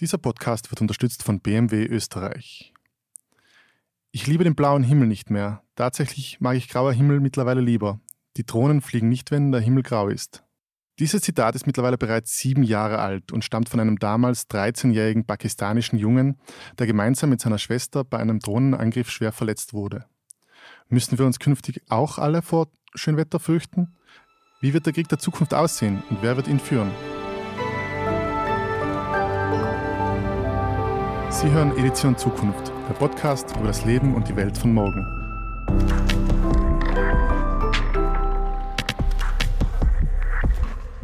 Dieser Podcast wird unterstützt von BMW Österreich. Ich liebe den blauen Himmel nicht mehr. Tatsächlich mag ich grauer Himmel mittlerweile lieber. Die Drohnen fliegen nicht, wenn der Himmel grau ist. Dieses Zitat ist mittlerweile bereits sieben Jahre alt und stammt von einem damals 13-jährigen pakistanischen Jungen, der gemeinsam mit seiner Schwester bei einem Drohnenangriff schwer verletzt wurde. Müssen wir uns künftig auch alle vor Schönwetter fürchten? Wie wird der Krieg der Zukunft aussehen und wer wird ihn führen? Sie hören Edition Zukunft, der Podcast über das Leben und die Welt von morgen.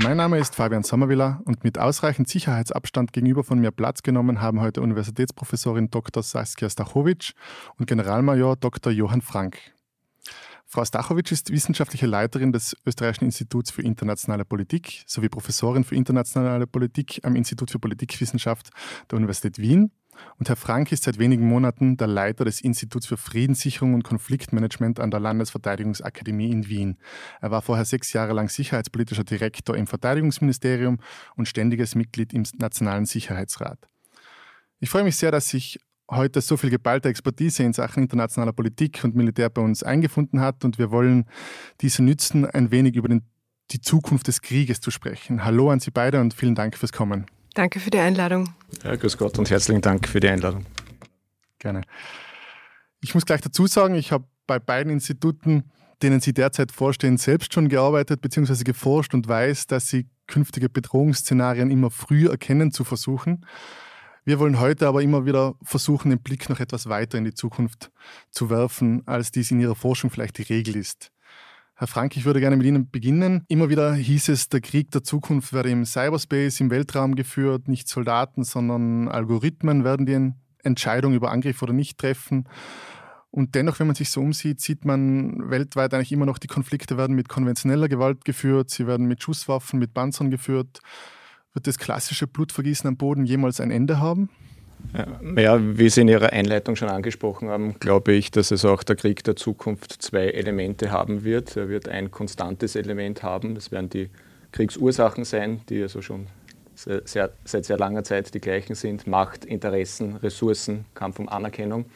Mein Name ist Fabian Sommerwiller und mit ausreichend Sicherheitsabstand gegenüber von mir Platz genommen haben heute Universitätsprofessorin Dr. Saskia Stachowitsch und Generalmajor Dr. Johann Frank. Frau Stachowitsch ist wissenschaftliche Leiterin des Österreichischen Instituts für internationale Politik sowie Professorin für internationale Politik am Institut für Politikwissenschaft der Universität Wien und Herr Frank ist seit wenigen Monaten der Leiter des Instituts für Friedenssicherung und Konfliktmanagement an der Landesverteidigungsakademie in Wien. Er war vorher sechs Jahre lang sicherheitspolitischer Direktor im Verteidigungsministerium und ständiges Mitglied im Nationalen Sicherheitsrat. Ich freue mich sehr, dass sich heute so viel geballte Expertise in Sachen internationaler Politik und Militär bei uns eingefunden hat und wir wollen diese nützen, ein wenig über den, die Zukunft des Krieges zu sprechen. Hallo an Sie beide und vielen Dank fürs Kommen. Danke für die Einladung. Ja, grüß Gott und herzlichen Dank für die Einladung. Gerne. Ich muss gleich dazu sagen, ich habe bei beiden Instituten, denen Sie derzeit vorstehen, selbst schon gearbeitet bzw. geforscht und weiß, dass Sie künftige Bedrohungsszenarien immer früh erkennen zu versuchen. Wir wollen heute aber immer wieder versuchen, den Blick noch etwas weiter in die Zukunft zu werfen, als dies in Ihrer Forschung vielleicht die Regel ist. Herr Frank, ich würde gerne mit Ihnen beginnen. Immer wieder hieß es, der Krieg der Zukunft werde im Cyberspace, im Weltraum geführt. Nicht Soldaten, sondern Algorithmen werden die Entscheidung über Angriff oder nicht treffen. Und dennoch, wenn man sich so umsieht, sieht man weltweit eigentlich immer noch, die Konflikte werden mit konventioneller Gewalt geführt, sie werden mit Schusswaffen, mit Panzern geführt. Wird das klassische Blutvergießen am Boden jemals ein Ende haben? Ja, wie Sie in Ihrer Einleitung schon angesprochen haben, glaube ich, dass es auch der Krieg der Zukunft zwei Elemente haben wird. Er wird ein konstantes Element haben. Das werden die Kriegsursachen sein, die also schon sehr, seit sehr langer Zeit die gleichen sind. Macht, Interessen, Ressourcen, Kampf um Anerkennung.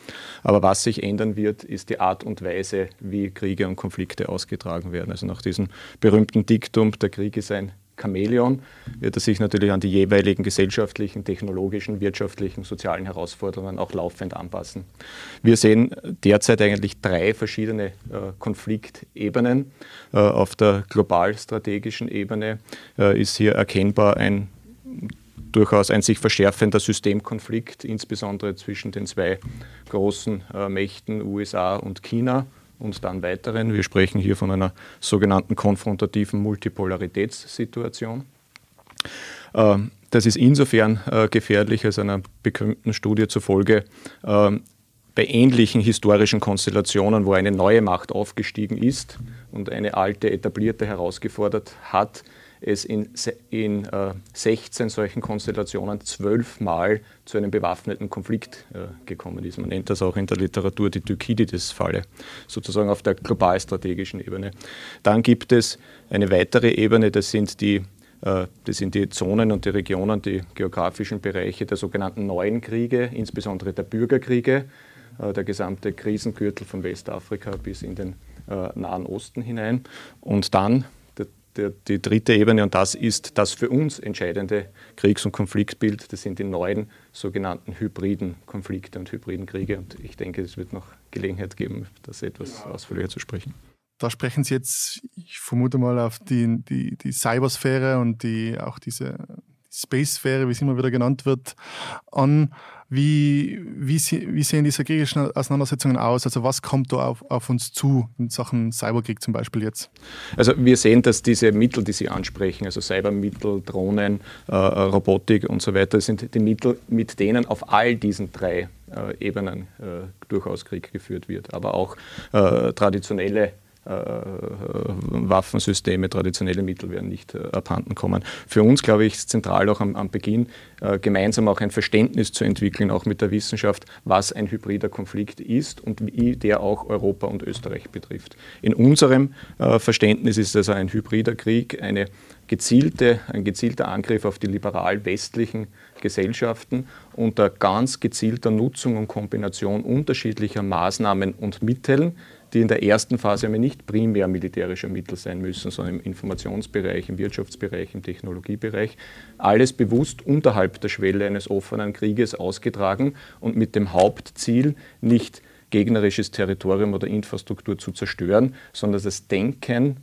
Aber was sich ändern wird, ist die Art und Weise, wie Kriege und Konflikte ausgetragen werden. Also nach diesem berühmten Diktum, der Krieg ist ein Chamäleon wird er sich natürlich an die jeweiligen gesellschaftlichen, technologischen, wirtschaftlichen, sozialen Herausforderungen auch laufend anpassen. Wir sehen derzeit eigentlich drei verschiedene äh, Konfliktebenen. Äh, auf der global-strategischen Ebene äh, ist hier erkennbar ein durchaus ein sich verschärfender Systemkonflikt, insbesondere zwischen den zwei großen Mächten USA und China und dann weiteren. Wir sprechen hier von einer sogenannten konfrontativen Multipolaritätssituation. Ähm, das ist insofern äh, gefährlich, als einer bekannten Studie zufolge ähm, bei ähnlichen historischen Konstellationen, wo eine neue Macht aufgestiegen ist und eine alte etablierte herausgefordert hat, es in, in äh, 16 solchen Konstellationen zwölfmal zu einem bewaffneten Konflikt äh, gekommen ist. Man nennt das auch in der Literatur die Thukydides-Falle, sozusagen auf der globalstrategischen Ebene. Dann gibt es eine weitere Ebene, das sind die äh, das sind die Zonen und die Regionen, die geografischen Bereiche der sogenannten neuen Kriege, insbesondere der Bürgerkriege, äh, der gesamte Krisengürtel von Westafrika bis in den äh, Nahen Osten hinein. Und dann der, die dritte Ebene, und das ist das für uns entscheidende Kriegs- und Konfliktbild, das sind die neuen sogenannten hybriden Konflikte und hybriden Kriege. Und ich denke, es wird noch Gelegenheit geben, das etwas ausführlicher zu sprechen. Da sprechen Sie jetzt, ich vermute mal, auf die, die, die Cybersphäre und die, auch diese Space-Sphäre, wie es immer wieder genannt wird, an. Wie, wie, wie, sehen diese kriegerischen Auseinandersetzungen aus? Also was kommt da auf, auf, uns zu in Sachen Cyberkrieg zum Beispiel jetzt? Also wir sehen, dass diese Mittel, die Sie ansprechen, also Cybermittel, Drohnen, äh, Robotik und so weiter, sind die Mittel, mit denen auf all diesen drei äh, Ebenen äh, durchaus Krieg geführt wird. Aber auch äh, traditionelle äh, Waffensysteme, traditionelle Mittel werden nicht äh, abhanden kommen. Für uns, glaube ich, ist zentral auch am, am Beginn äh, gemeinsam auch ein Verständnis zu entwickeln, auch mit der Wissenschaft, was ein hybrider Konflikt ist und wie der auch Europa und Österreich betrifft. In unserem Verständnis ist also ein hybrider Krieg eine gezielte, ein gezielter Angriff auf die liberal-westlichen Gesellschaften unter ganz gezielter Nutzung und Kombination unterschiedlicher Maßnahmen und Mitteln, die in der ersten Phase aber nicht primär militärische Mittel sein müssen, sondern im Informationsbereich, im Wirtschaftsbereich, im Technologiebereich, alles bewusst unterhalb der Schwelle eines offenen Krieges ausgetragen und mit dem Hauptziel nicht gegnerisches Territorium oder Infrastruktur zu zerstören, sondern das Denken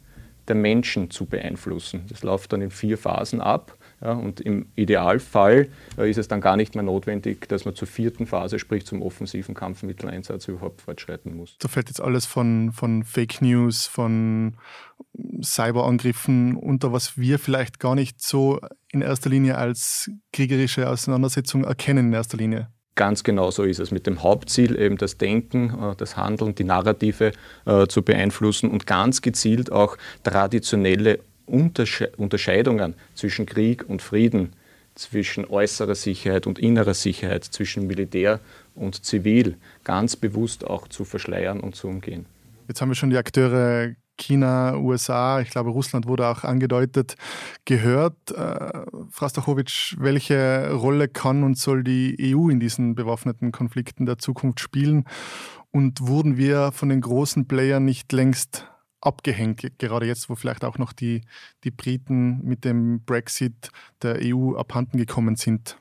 der Menschen zu beeinflussen. Das läuft dann in vier Phasen ab. Ja, und im Idealfall äh, ist es dann gar nicht mehr notwendig, dass man zur vierten Phase, sprich zum offensiven Kampfmitteleinsatz, überhaupt fortschreiten muss. Da fällt jetzt alles von, von Fake News, von Cyberangriffen unter, was wir vielleicht gar nicht so in erster Linie als kriegerische Auseinandersetzung erkennen in erster Linie. Ganz genau so ist es. Mit dem Hauptziel, eben das Denken, äh, das Handeln, die Narrative äh, zu beeinflussen und ganz gezielt auch traditionelle Untersche Unterscheidungen zwischen Krieg und Frieden, zwischen äußerer Sicherheit und innerer Sicherheit, zwischen Militär und Zivil ganz bewusst auch zu verschleiern und zu umgehen. Jetzt haben wir schon die Akteure China, USA, ich glaube Russland wurde auch angedeutet, gehört. Äh, Frau Stachowitsch, welche Rolle kann und soll die EU in diesen bewaffneten Konflikten der Zukunft spielen? Und wurden wir von den großen Playern nicht längst abgehängt, gerade jetzt, wo vielleicht auch noch die, die Briten mit dem Brexit der EU abhanden gekommen sind?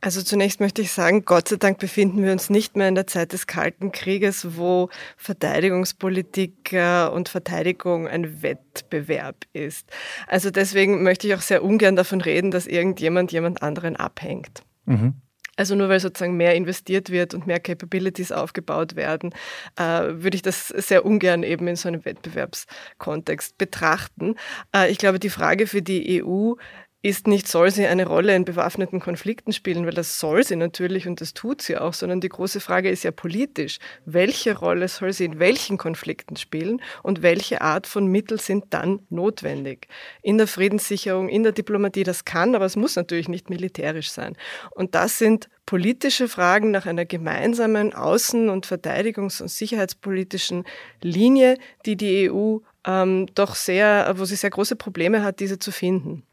Also zunächst möchte ich sagen, Gott sei Dank befinden wir uns nicht mehr in der Zeit des Kalten Krieges, wo Verteidigungspolitik äh, und Verteidigung ein Wettbewerb ist. Also deswegen möchte ich auch sehr ungern davon reden, dass irgendjemand jemand anderen abhängt. Mhm. Also nur weil sozusagen mehr investiert wird und mehr Capabilities aufgebaut werden, äh, würde ich das sehr ungern eben in so einem Wettbewerbskontext betrachten. Äh, ich glaube, die Frage für die EU ist nicht, soll sie eine Rolle in bewaffneten Konflikten spielen, weil das soll sie natürlich und das tut sie auch, sondern die große Frage ist ja politisch. Welche Rolle soll sie in welchen Konflikten spielen und welche Art von Mittel sind dann notwendig? In der Friedenssicherung, in der Diplomatie, das kann, aber es muss natürlich nicht militärisch sein. Und das sind politische Fragen nach einer gemeinsamen außen- und verteidigungs- und sicherheitspolitischen Linie, die die EU ähm, doch sehr, wo sie sehr große Probleme hat, diese zu finden.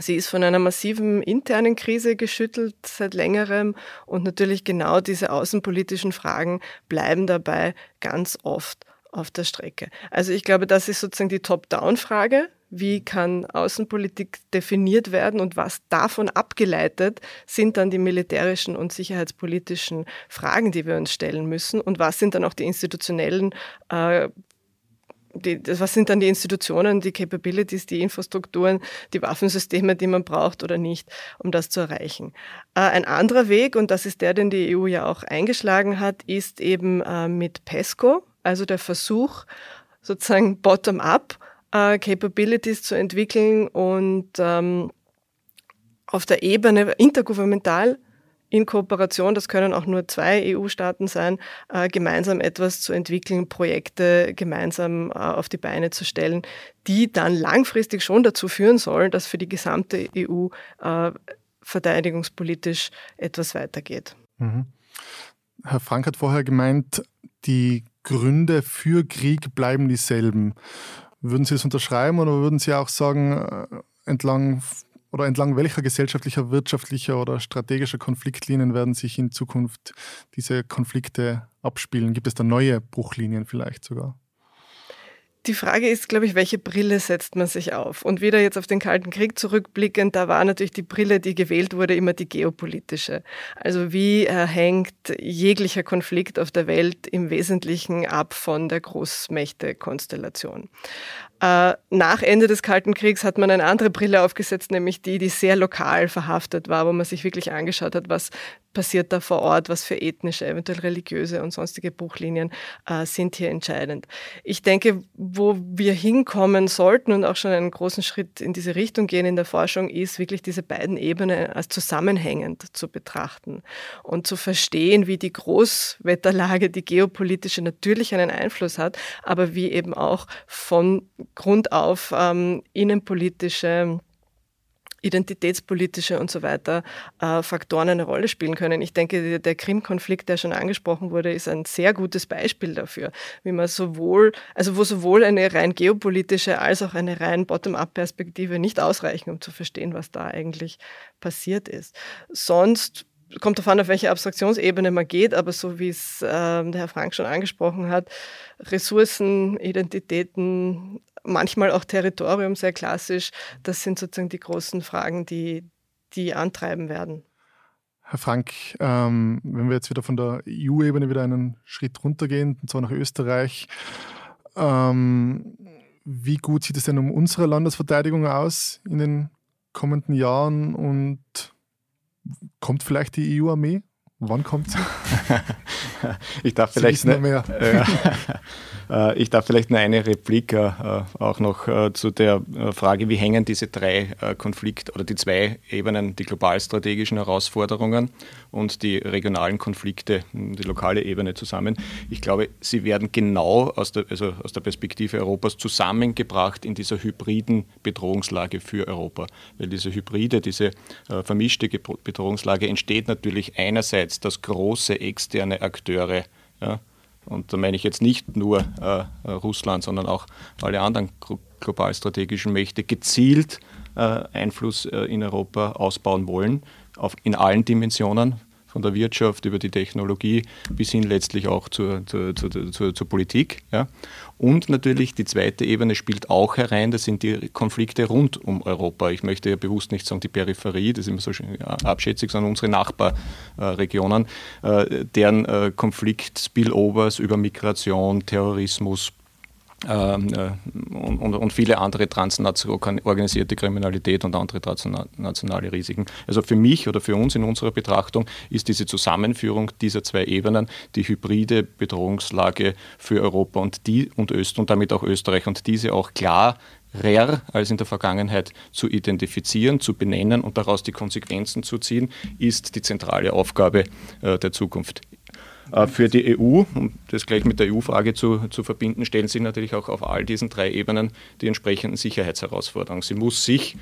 Sie ist von einer massiven internen Krise geschüttelt seit längerem und natürlich genau diese außenpolitischen Fragen bleiben dabei ganz oft auf der Strecke. Also ich glaube, das ist sozusagen die Top-Down-Frage. Wie kann Außenpolitik definiert werden und was davon abgeleitet sind dann die militärischen und sicherheitspolitischen Fragen, die wir uns stellen müssen und was sind dann auch die institutionellen äh, die, was sind dann die Institutionen, die Capabilities, die Infrastrukturen, die Waffensysteme, die man braucht oder nicht, um das zu erreichen. Äh, ein anderer Weg, und das ist der, den die EU ja auch eingeschlagen hat, ist eben äh, mit PESCO, also der Versuch, sozusagen bottom-up äh, Capabilities zu entwickeln und ähm, auf der Ebene intergouvernemental in Kooperation, das können auch nur zwei EU-Staaten sein, äh, gemeinsam etwas zu entwickeln, Projekte gemeinsam äh, auf die Beine zu stellen, die dann langfristig schon dazu führen sollen, dass für die gesamte EU äh, verteidigungspolitisch etwas weitergeht. Mhm. Herr Frank hat vorher gemeint, die Gründe für Krieg bleiben dieselben. Würden Sie es unterschreiben oder würden Sie auch sagen, entlang oder entlang welcher gesellschaftlicher, wirtschaftlicher oder strategischer Konfliktlinien werden sich in Zukunft diese Konflikte abspielen? Gibt es da neue Bruchlinien vielleicht sogar? Die Frage ist, glaube ich, welche Brille setzt man sich auf? Und wieder jetzt auf den Kalten Krieg zurückblickend, da war natürlich die Brille, die gewählt wurde, immer die geopolitische. Also wie äh, hängt jeglicher Konflikt auf der Welt im Wesentlichen ab von der Großmächte-Konstellation? Äh, nach Ende des Kalten Kriegs hat man eine andere Brille aufgesetzt, nämlich die, die sehr lokal verhaftet war, wo man sich wirklich angeschaut hat, was passiert da vor Ort, was für ethnische, eventuell religiöse und sonstige Buchlinien äh, sind hier entscheidend. Ich denke, wo wir hinkommen sollten und auch schon einen großen Schritt in diese Richtung gehen in der Forschung, ist wirklich diese beiden Ebenen als zusammenhängend zu betrachten und zu verstehen, wie die Großwetterlage, die geopolitische natürlich einen Einfluss hat, aber wie eben auch von Grund auf ähm, innenpolitische identitätspolitische und so weiter äh, Faktoren eine Rolle spielen können. Ich denke, der Krim-Konflikt, der schon angesprochen wurde, ist ein sehr gutes Beispiel dafür, wie man sowohl, also wo sowohl eine rein geopolitische als auch eine rein Bottom-up-Perspektive nicht ausreichen, um zu verstehen, was da eigentlich passiert ist. Sonst kommt davon, auf welche Abstraktionsebene man geht, aber so wie es äh, der Herr Frank schon angesprochen hat, Ressourcen, Identitäten, manchmal auch Territorium, sehr klassisch, das sind sozusagen die großen Fragen, die, die antreiben werden. Herr Frank, ähm, wenn wir jetzt wieder von der EU-Ebene wieder einen Schritt runtergehen, und zwar nach Österreich, ähm, wie gut sieht es denn um unsere Landesverteidigung aus in den kommenden Jahren und kommt vielleicht die EU-Armee? Wann kommt sie? ich darf vielleicht ne, mehr. Äh, ich darf vielleicht nur eine Replik äh, auch noch äh, zu der Frage, wie hängen diese drei Konflikte oder die zwei Ebenen, die globalstrategischen Herausforderungen und die regionalen Konflikte, die lokale Ebene zusammen. Ich glaube, sie werden genau aus der, also aus der Perspektive Europas zusammengebracht in dieser hybriden Bedrohungslage für Europa. Weil diese hybride, diese vermischte Bedrohungslage entsteht natürlich einerseits, dass große externe Akteure ja, und da meine ich jetzt nicht nur äh, Russland, sondern auch alle anderen globalstrategischen Mächte gezielt äh, Einfluss äh, in Europa ausbauen wollen, auf, in allen Dimensionen, von der Wirtschaft über die Technologie bis hin letztlich auch zur, zur, zur, zur, Politik. Ja. Und natürlich die zweite Ebene spielt auch herein, das sind die Konflikte rund um Europa. Ich möchte ja bewusst nicht sagen die Peripherie, das ist immer so abschätzig, sondern unsere Nachbarregionen, äh, deren äh, Konflikt-Spillovers über Migration, Terrorismus, ähm, äh, und, und, viele andere transnational organisierte Kriminalität und andere transnationale Risiken. Also für mich oder für uns in unserer Betrachtung ist diese Zusammenführung dieser zwei Ebenen die hybride Bedrohungslage für Europa und die und Öst und damit auch Österreich und diese auch klar rarer als in der Vergangenheit zu identifizieren, zu benennen und daraus die Konsequenzen zu ziehen, ist die zentrale Aufgabe äh, der Zukunft. Äh, für die EU, um das gleich mit der EU-Frage zu, zu verbinden, stellen sich natürlich auch auf all diesen drei Ebenen die entsprechenden Sicherheitsherausforderungen. Sie muss sich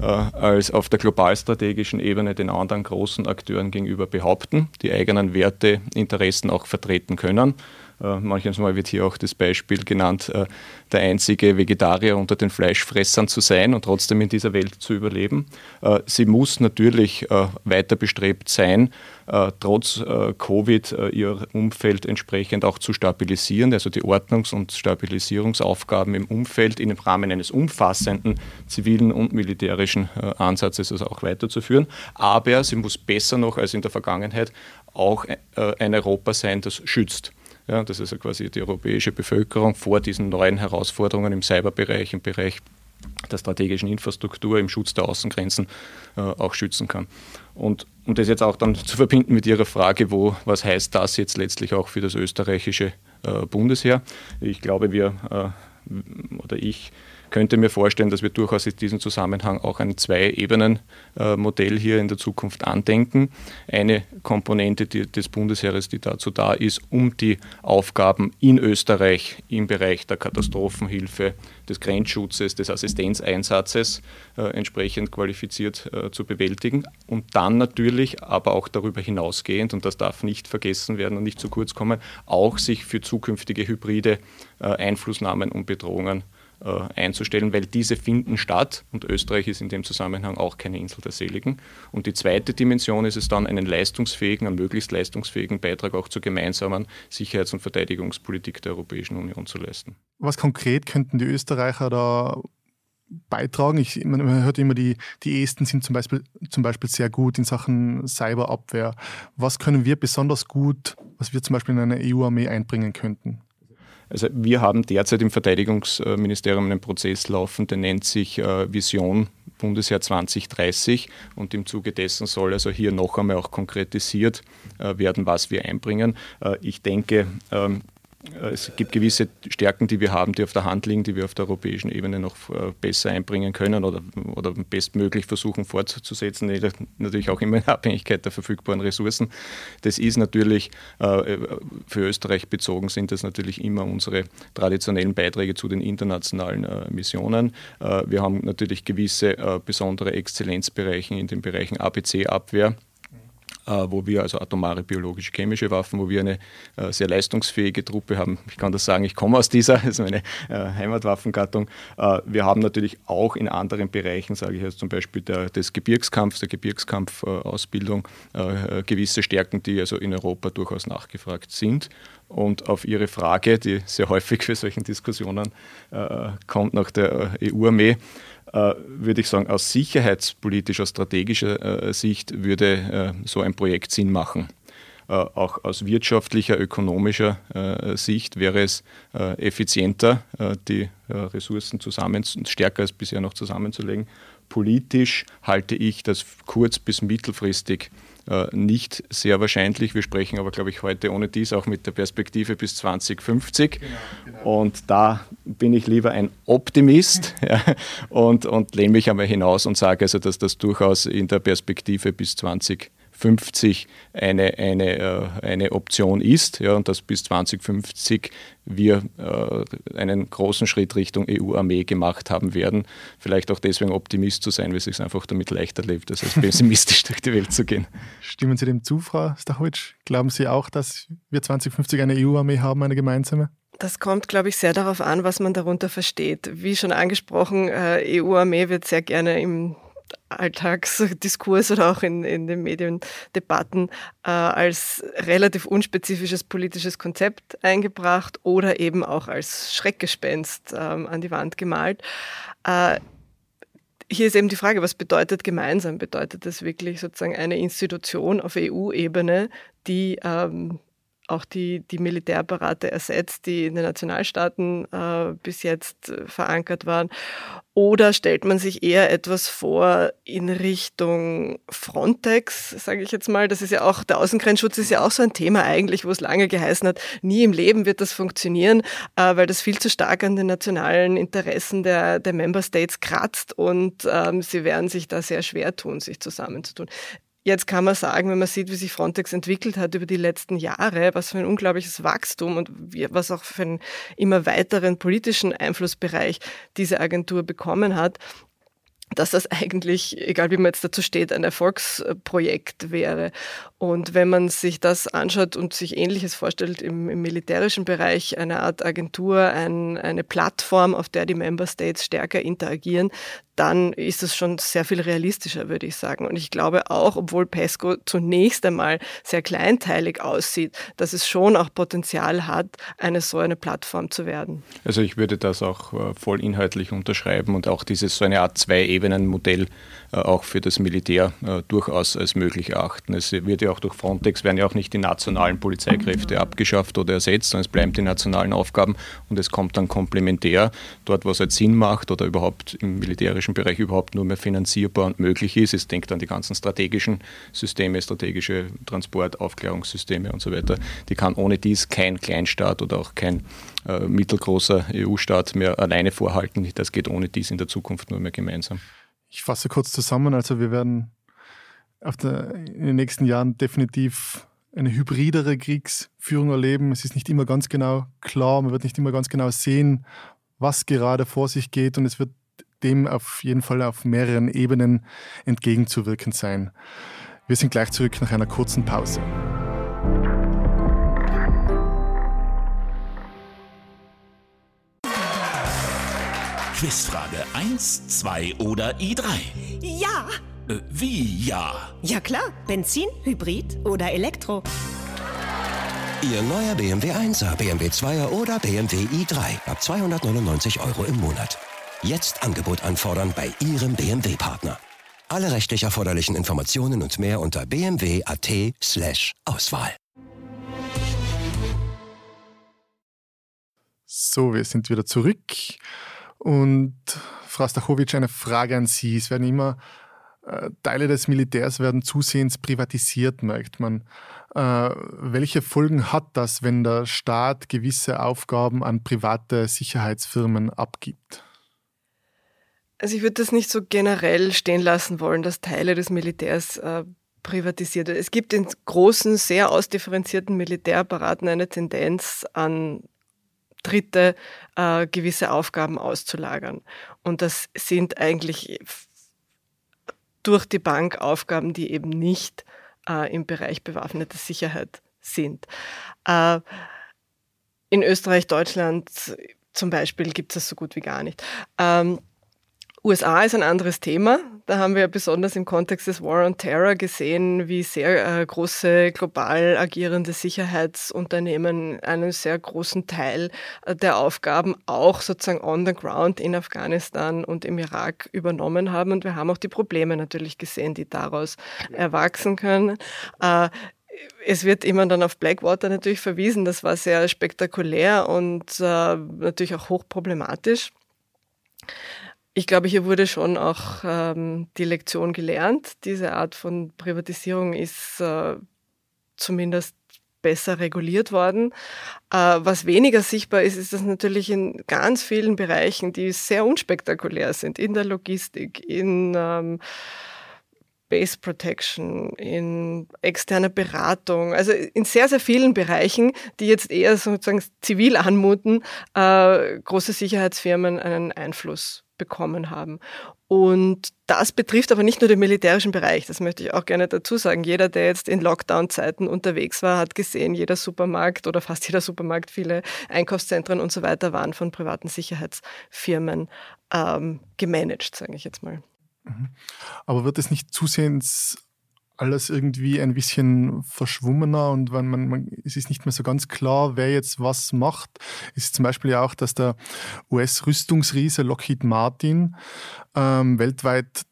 äh, als auf der globalstrategischen Ebene den anderen großen Akteuren gegenüber behaupten, die eigenen Werte, Interessen auch vertreten können. Äh, manches Mal wird hier auch das Beispiel genannt, äh, der einzige Vegetarier unter den Fleischfressern zu sein und trotzdem in dieser Welt zu überleben. Äh, sie muss natürlich weiter bestrebt sein, trotz Covid ihr Umfeld entsprechend auch zu stabilisieren, also die Ordnungs- und Stabilisierungsaufgaben im Umfeld im Rahmen eines umfassenden zivilen und militärischen Ansatzes also auch weiterzuführen. Aber sie muss besser noch als in der Vergangenheit auch ein Europa sein, das schützt. Ja, das ist ja quasi die europäische Bevölkerung vor diesen neuen Herausforderungen im Cyberbereich, im Bereich der strategischen Infrastruktur, im Schutz der Außengrenzen äh, auch schützen kann. Und um das jetzt auch dann zu verbinden mit Ihrer Frage, wo, was heißt das jetzt letztlich auch für das österreichische äh, Bundesheer? Ich glaube, wir äh, oder ich könnte mir vorstellen, dass wir durchaus in diesem Zusammenhang auch ein Zwei-Ebenen-Modell hier in der Zukunft andenken. Eine Komponente des Bundesheeres, die dazu da ist, um die Aufgaben in Österreich im Bereich der Katastrophenhilfe, des Grenzschutzes, des Assistenzeinsatzes äh, entsprechend qualifiziert äh, zu bewältigen. Und dann natürlich, aber auch darüber hinausgehend, und das darf nicht vergessen werden und nicht zu kurz kommen, auch sich für zukünftige hybride äh, Einflussnahmen und Bedrohungen äh, einzustellen, weil diese finden statt und Österreich ist in dem Zusammenhang auch keine Insel der Seligen. Und die zweite Dimension ist es dann, einen leistungsfähigen, einen möglichst leistungsfähigen Beitrag auch zur gemeinsamen Sicherheits- und Verteidigungspolitik der Europäischen Union zu leisten. Was konkret könnten die Österreicher da beitragen? Ich, man, hört immer, die, die Esten sind zum Beispiel, zum Beispiel sehr gut in Sachen Cyberabwehr. Was können wir besonders gut, was wir zum Beispiel in eine EU-Armee einbringen könnten? Also wir haben derzeit im Verteidigungsministerium einen Prozess laufen, der nennt sich äh, Vision Bundesheer 2030 und im Zuge dessen soll also hier noch einmal auch konkretisiert äh, werden, was wir einbringen. Äh, ich denke, ähm, äh, es gibt gewisse Stärken, die wir haben, die auf der Hand liegen, die wir auf der europäischen Ebene noch äh, besser einbringen können oder, oder bestmöglich versuchen fortzusetzen, natürlich auch immer in Abhängigkeit der verfügbaren Ressourcen. Das ist natürlich äh, für Österreich bezogen, sind das natürlich immer unsere traditionellen Beiträge zu den internationalen Missionen. Wir haben natürlich gewisse besondere Exzellenzbereiche in den Bereichen ABC-Abwehr äh, wo wir also atomare biologische chemische Waffen, wo wir eine äh, sehr leistungsfähige Truppe haben. Ich kann das sagen, ich komme aus dieser, ist meine äh, Heimatwaffengattung. Wir haben natürlich auch in anderen Bereichen, sage ich jetzt zum Beispiel der, des Gebirgskampfs, der Gebirgskampfausbildung, gewisse Stärken, die also in Europa durchaus nachgefragt sind. Und auf Ihre Frage, die sehr häufig für solchen Diskussionen kommt nach der EU-Armee, äh, würde ich sagen, aus sicherheitspolitischer, strategischer äh, Sicht würde äh, so ein Projekt Sinn machen. Auch aus wirtschaftlicher, ökonomischer Sicht wäre es effizienter, die Ressourcen zusammen, stärker als bisher noch zusammenzulegen. Politisch halte ich das kurz- bis mittelfristig äh, nicht sehr wahrscheinlich. Wir sprechen aber, glaube ich, heute ohne dies auch mit der Perspektive bis 2050. Genau, genau. Und da bin ich lieber ein Optimist ja, und, und lehne mich einmal hinaus und sage also, dass das durchaus in der Perspektive bis 2050 2050 eine, eine, äh, eine Option ist ja, und dass bis 2050 wir äh, einen großen Schritt Richtung EU-Armee gemacht haben werden. Vielleicht auch deswegen Optimist zu sein, weil es sich einfach damit leichter lebt, als pessimistisch durch die Welt zu gehen. Stimmen Sie dem zu, Frau Stachowitsch? Glauben Sie auch, dass wir 2050 eine EU-Armee haben, eine gemeinsame? Das kommt, glaube ich, sehr darauf an, was man darunter versteht. Wie schon angesprochen, äh, EU-Armee wird sehr gerne im Alltagsdiskurs oder auch in, in den Mediendebatten äh, als relativ unspezifisches politisches Konzept eingebracht oder eben auch als Schreckgespenst ähm, an die Wand gemalt. Äh, hier ist eben die Frage, was bedeutet gemeinsam? Bedeutet das wirklich sozusagen eine Institution auf EU-Ebene, die ähm, auch die, die Militärapparate ersetzt, die in den Nationalstaaten äh, bis jetzt äh, verankert waren? Oder stellt man sich eher etwas vor in Richtung Frontex, sage ich jetzt mal? Das ist ja auch, der Außengrenzschutz ist ja auch so ein Thema eigentlich, wo es lange geheißen hat, nie im Leben wird das funktionieren, äh, weil das viel zu stark an den nationalen Interessen der, der Member States kratzt und ähm, sie werden sich da sehr schwer tun, sich zusammenzutun. Jetzt kann man sagen, wenn man sieht, wie sich Frontex entwickelt hat über die letzten Jahre, was für ein unglaubliches Wachstum und was auch für einen immer weiteren politischen Einflussbereich diese Agentur bekommen hat, dass das eigentlich, egal wie man jetzt dazu steht, ein Erfolgsprojekt wäre. Und wenn man sich das anschaut und sich Ähnliches vorstellt im, im militärischen Bereich, eine Art Agentur, ein, eine Plattform, auf der die Member States stärker interagieren, dann ist es schon sehr viel realistischer, würde ich sagen. Und ich glaube auch, obwohl PESCO zunächst einmal sehr kleinteilig aussieht, dass es schon auch Potenzial hat, eine so eine Plattform zu werden. Also ich würde das auch äh, voll inhaltlich unterschreiben und auch dieses so eine Art Zwei-Ebenen-Modell äh, auch für das Militär äh, durchaus als möglich erachten. Es wird ja auch durch Frontex werden ja auch nicht die nationalen Polizeikräfte abgeschafft oder ersetzt, sondern es bleiben die nationalen Aufgaben und es kommt dann komplementär dort, was halt Sinn macht oder überhaupt im militärischen militärischen Bereich überhaupt nur mehr finanzierbar und möglich ist. Es denkt an die ganzen strategischen Systeme, strategische Transport, Aufklärungssysteme und so weiter. Die kann ohne dies kein Kleinstaat oder auch kein äh, mittelgroßer EU-Staat mehr alleine vorhalten. Das geht ohne dies in der Zukunft nur mehr gemeinsam. Ich fasse kurz zusammen. Also wir werden der, in den nächsten Jahren definitiv eine hybridere Kriegsführung erleben. Es ist nicht immer ganz genau klar, man wird nicht immer ganz genau sehen, was gerade vor sich geht und es wird dem auf jeden Fall auf mehreren Ebenen entgegenzuwirken sein. Wir sind gleich zurück nach einer kurzen Pause. Quizfrage 1, 2 oder i3? Ja! Äh, wie ja? Ja klar, Benzin, Hybrid oder Elektro. Ihr neuer BMW 1er, BMW 2er oder BMW i3 ab 299 Euro im Monat. Jetzt Angebot anfordern bei Ihrem BMW-Partner. Alle rechtlich erforderlichen Informationen und mehr unter bmw.at/slash Auswahl. So, wir sind wieder zurück. Und Frau Stachowitsch, eine Frage an Sie. Es werden immer äh, Teile des Militärs werden zusehends privatisiert, merkt man. Äh, welche Folgen hat das, wenn der Staat gewisse Aufgaben an private Sicherheitsfirmen abgibt? Also ich würde das nicht so generell stehen lassen wollen, dass Teile des Militärs äh, privatisiert werden. Es gibt in großen, sehr ausdifferenzierten Militärapparaten eine Tendenz an Dritte äh, gewisse Aufgaben auszulagern. Und das sind eigentlich durch die Bank Aufgaben, die eben nicht äh, im Bereich bewaffnete Sicherheit sind. Äh, in Österreich, Deutschland zum Beispiel gibt es das so gut wie gar nicht. Ähm, USA ist ein anderes Thema. Da haben wir besonders im Kontext des War on Terror gesehen, wie sehr äh, große global agierende Sicherheitsunternehmen einen sehr großen Teil äh, der Aufgaben auch sozusagen on the ground in Afghanistan und im Irak übernommen haben. Und wir haben auch die Probleme natürlich gesehen, die daraus erwachsen können. Äh, es wird immer dann auf Blackwater natürlich verwiesen. Das war sehr spektakulär und äh, natürlich auch hochproblematisch ich glaube, hier wurde schon auch ähm, die Lektion gelernt. Diese Art von Privatisierung ist äh, zumindest besser reguliert worden. Äh, was weniger sichtbar ist, ist, dass natürlich in ganz vielen Bereichen, die sehr unspektakulär sind, in der Logistik, in ähm, Base Protection, in externer Beratung, also in sehr, sehr vielen Bereichen, die jetzt eher sozusagen zivil anmuten, äh, große Sicherheitsfirmen einen Einfluss bekommen haben. Und das betrifft aber nicht nur den militärischen Bereich, das möchte ich auch gerne dazu sagen. Jeder, der jetzt in Lockdown-Zeiten unterwegs war, hat gesehen, jeder Supermarkt oder fast jeder Supermarkt, viele Einkaufszentren und so weiter waren von privaten Sicherheitsfirmen ähm, gemanagt, sage ich jetzt mal. Mhm. Aber wird es nicht zusehends alles irgendwie ein bisschen verschwommener und wenn man, man, es ist nicht mehr so ganz klar, wer jetzt was macht. Ist zum Beispiel ja auch, dass der US-Rüstungsriese Lockheed Martin ähm, weltweit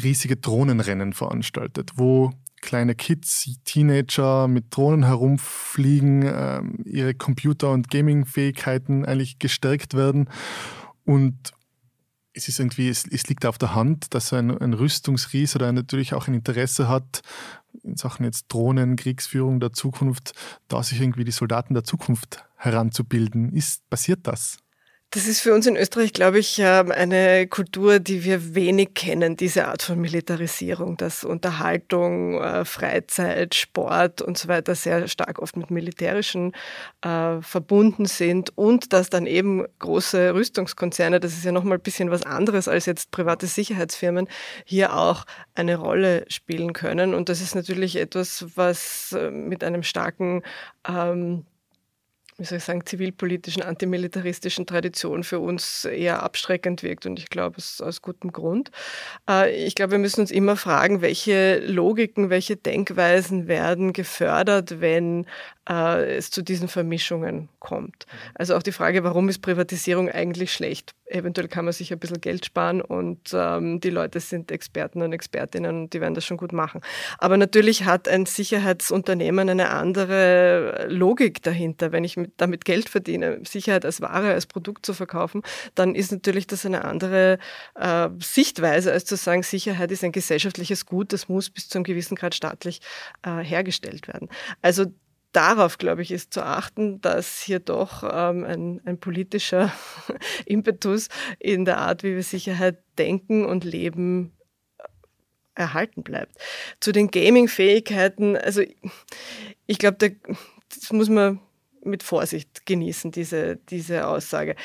riesige Drohnenrennen veranstaltet, wo kleine Kids, Teenager mit Drohnen herumfliegen, ähm, ihre Computer- und Gaming-Fähigkeiten eigentlich gestärkt werden und es ist irgendwie, es, es, liegt auf der Hand, dass ein, ein Rüstungsries oder natürlich auch ein Interesse hat, in Sachen jetzt Drohnen, Kriegsführung der Zukunft, da sich irgendwie die Soldaten der Zukunft heranzubilden. Ist, passiert das? Das ist für uns in Österreich, glaube ich, ähm, eine Kultur, die wir wenig kennen, diese Art von Militarisierung, dass Unterhaltung, äh, Freizeit, Sport und so weiter sehr stark oft mit militärischen äh, verbunden sind und dass dann eben große Rüstungskonzerne, das ist ja nochmal ein bisschen was anderes als jetzt private Sicherheitsfirmen, hier auch eine Rolle spielen können. Und das ist natürlich etwas, was äh, mit einem starken ähm, wie soll ich sagen, zivilpolitischen, antimilitaristischen Tradition für uns eher abschreckend wirkt. Und ich glaube, es aus gutem Grund. Äh, ich glaube, wir müssen uns immer fragen, welche Logiken, welche Denkweisen werden gefördert, wenn äh, es zu diesen Vermischungen kommt. Also auch die Frage, warum ist Privatisierung eigentlich schlecht? Eventuell kann man sich ein bisschen Geld sparen und ähm, die Leute sind Experten und Expertinnen und die werden das schon gut machen. Aber natürlich hat ein Sicherheitsunternehmen eine andere Logik dahinter. Wenn ich mit, damit Geld verdiene, Sicherheit als Ware, als Produkt zu verkaufen, dann ist natürlich das eine andere äh, Sichtweise, als zu sagen, Sicherheit ist ein gesellschaftliches Gut, das muss bis zu einem gewissen Grad staatlich äh, hergestellt werden. Also darauf, glaube ich, ist zu achten, dass hier doch ähm, ein, ein, politischer Impetus in der Art, wie wir Sicherheit denken und leben, äh, erhalten bleibt. Zu den Gaming-Fähigkeiten, also ich glaube, das muss man mit Vorsicht genießen, diese, diese Aussage.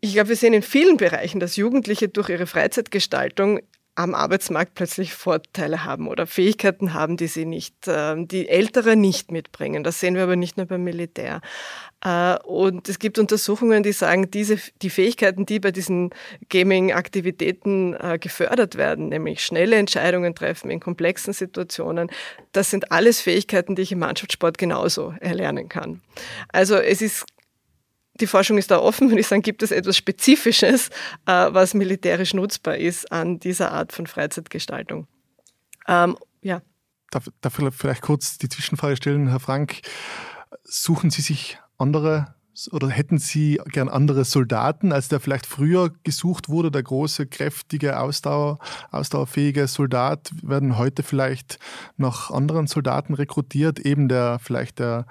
Ich glaube, wir sehen in vielen Bereichen, dass Jugendliche durch ihre Freizeitgestaltung am Arbeitsmarkt plötzlich Vorteile haben oder Fähigkeiten haben, die sie nicht, ähm, die Ältere nicht mitbringen. Das sehen wir aber nicht nur beim Militär. Äh, und es gibt Untersuchungen, die sagen, diese, die Fähigkeiten, die bei diesen Gaming-Aktivitäten äh, gefördert werden, nämlich schnelle Entscheidungen treffen in komplexen Situationen, das sind alles Fähigkeiten, die ich im Mannschaftssport genauso erlernen kann. Also es ist die Forschung ist da offen, wenn ich sagen, gibt es etwas Spezifisches, äh, was militärisch nutzbar ist an dieser Art von Freizeitgestaltung. Ähm, ja. Darf, darf ich vielleicht kurz die Zwischenfrage stellen, Herr Frank? Suchen Sie sich andere oder hätten Sie gern andere Soldaten, als der vielleicht früher gesucht wurde, der große, kräftige, Ausdauer, ausdauerfähige Soldat? Werden heute vielleicht noch anderen Soldaten rekrutiert? Eben der, vielleicht der,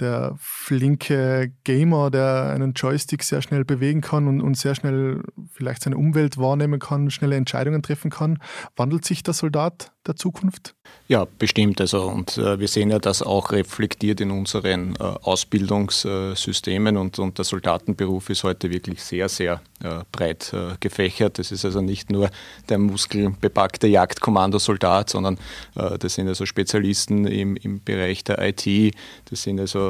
der flinke Gamer, der einen Joystick sehr schnell bewegen kann und, und sehr schnell vielleicht seine Umwelt wahrnehmen kann, schnelle Entscheidungen treffen kann. Wandelt sich der Soldat der Zukunft? Ja, bestimmt. Also, und äh, wir sehen ja das auch reflektiert in unseren äh, Ausbildungssystemen und, und der Soldatenberuf ist heute wirklich sehr, sehr äh, breit äh, gefächert. Das ist also nicht nur der muskelbepackte Jagdkommandosoldat, sondern äh, das sind also Spezialisten im, im Bereich der IT, das sind also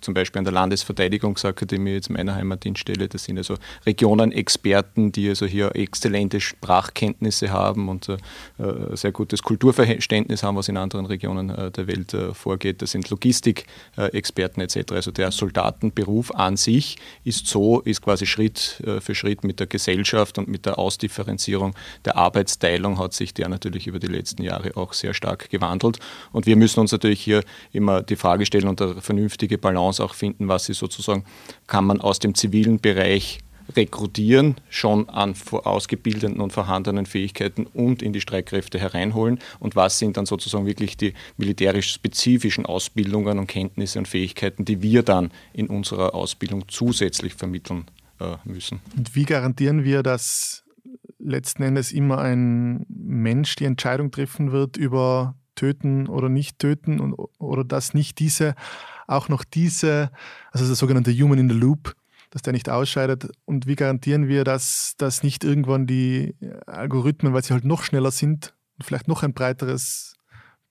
zum Beispiel an der Landesverteidigungsakademie, jetzt meiner Heimatdienststelle, das sind also Regionenexperten, die also hier exzellente Sprachkenntnisse haben und äh, sehr gutes Kulturverständnis haben, was in anderen Regionen äh, der Welt äh, vorgeht. Das sind Logistikexperten etc. Also der Soldatenberuf an sich ist so, ist quasi Schritt äh, für Schritt mit der Gesellschaft und mit der Ausdifferenzierung der Arbeitsteilung hat sich der natürlich über die letzten Jahre auch sehr stark gewandelt. Und wir müssen uns natürlich hier immer die Frage stellen und eine vernünftige Balance Balance auch finden, was sie sozusagen, kann man aus dem zivilen Bereich rekrutieren, schon an ausgebildeten und vorhandenen Fähigkeiten und in die Streitkräfte hereinholen und was sind dann sozusagen wirklich die militärisch spezifischen Ausbildungen und Kenntnisse und Fähigkeiten, die wir dann in unserer Ausbildung zusätzlich vermitteln äh, müssen. Und wie garantieren wir, dass letzten Endes immer ein Mensch die Entscheidung treffen wird über töten oder nicht töten und, oder dass nicht diese auch noch diese, also der sogenannte Human in the Loop, dass der nicht ausscheidet? Und wie garantieren wir, dass, dass nicht irgendwann die Algorithmen, weil sie halt noch schneller sind und vielleicht noch ein breiteres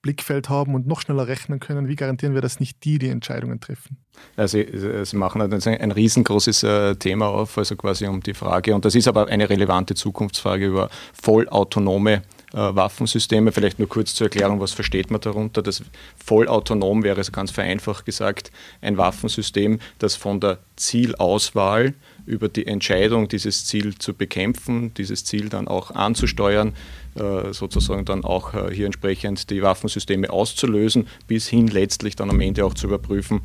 Blickfeld haben und noch schneller rechnen können, wie garantieren wir, dass nicht die die Entscheidungen treffen? Also Sie machen halt ein riesengroßes äh, Thema auf, also quasi um die Frage, und das ist aber eine relevante Zukunftsfrage über vollautonome äh, Waffensysteme. Vielleicht nur kurz zur Erklärung, was versteht man darunter? Das vollautonom wäre, also ganz vereinfacht gesagt, ein Waffensystem, das von der Zielauswahl über die Entscheidung, dieses Ziel zu bekämpfen, dieses Ziel dann auch anzusteuern, äh, sozusagen dann auch äh, hier entsprechend die Waffensysteme auszulösen, bis hin letztlich dann am Ende auch zu überprüfen,